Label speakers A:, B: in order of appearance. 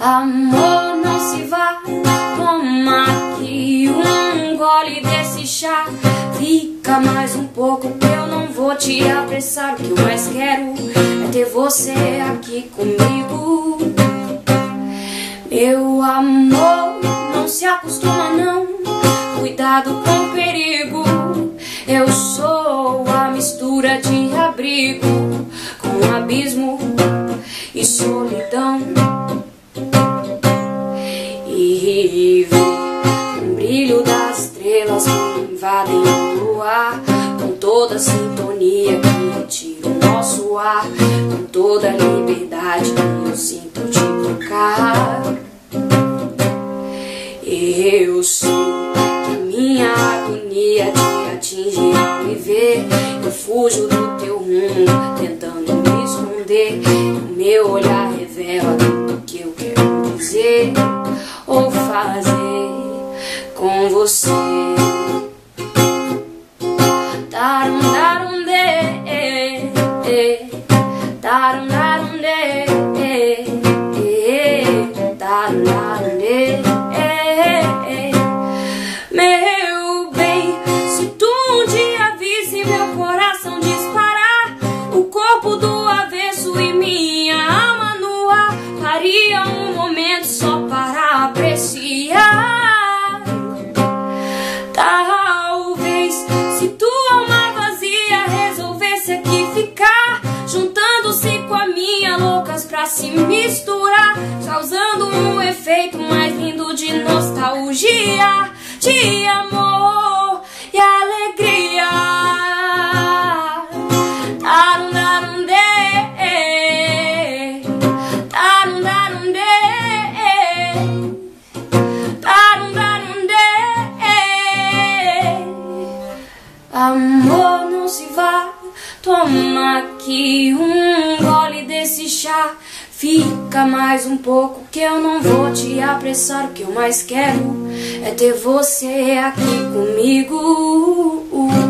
A: Amor não se vá, toma aqui um gole desse chá Fica mais um pouco que eu não vou te apressar O que eu mais quero é ter você aqui comigo Meu amor, não se acostuma não Cuidado com o eu sou a mistura de abrigo com abismo e solidão. E ver um brilho das estrelas que invadem o luar com toda a sintonia que retira o nosso ar, com toda a liberdade que eu sinto de tocar. Eu sei ver. Eu fujo do teu rumo, tentando me esconder. O meu olhar revela tudo que eu quero dizer ou fazer com você. Darum, darum, de, darum, darum, se misturar, causando um efeito mais lindo de nostalgia, de amor e alegria. Tarum, darum, de, tarum, darum, de. Darum, darum, de. Amor, não se vá, toma aqui um gole desse chá. Fica mais um pouco que eu não vou te apressar. O que eu mais quero é ter você aqui comigo.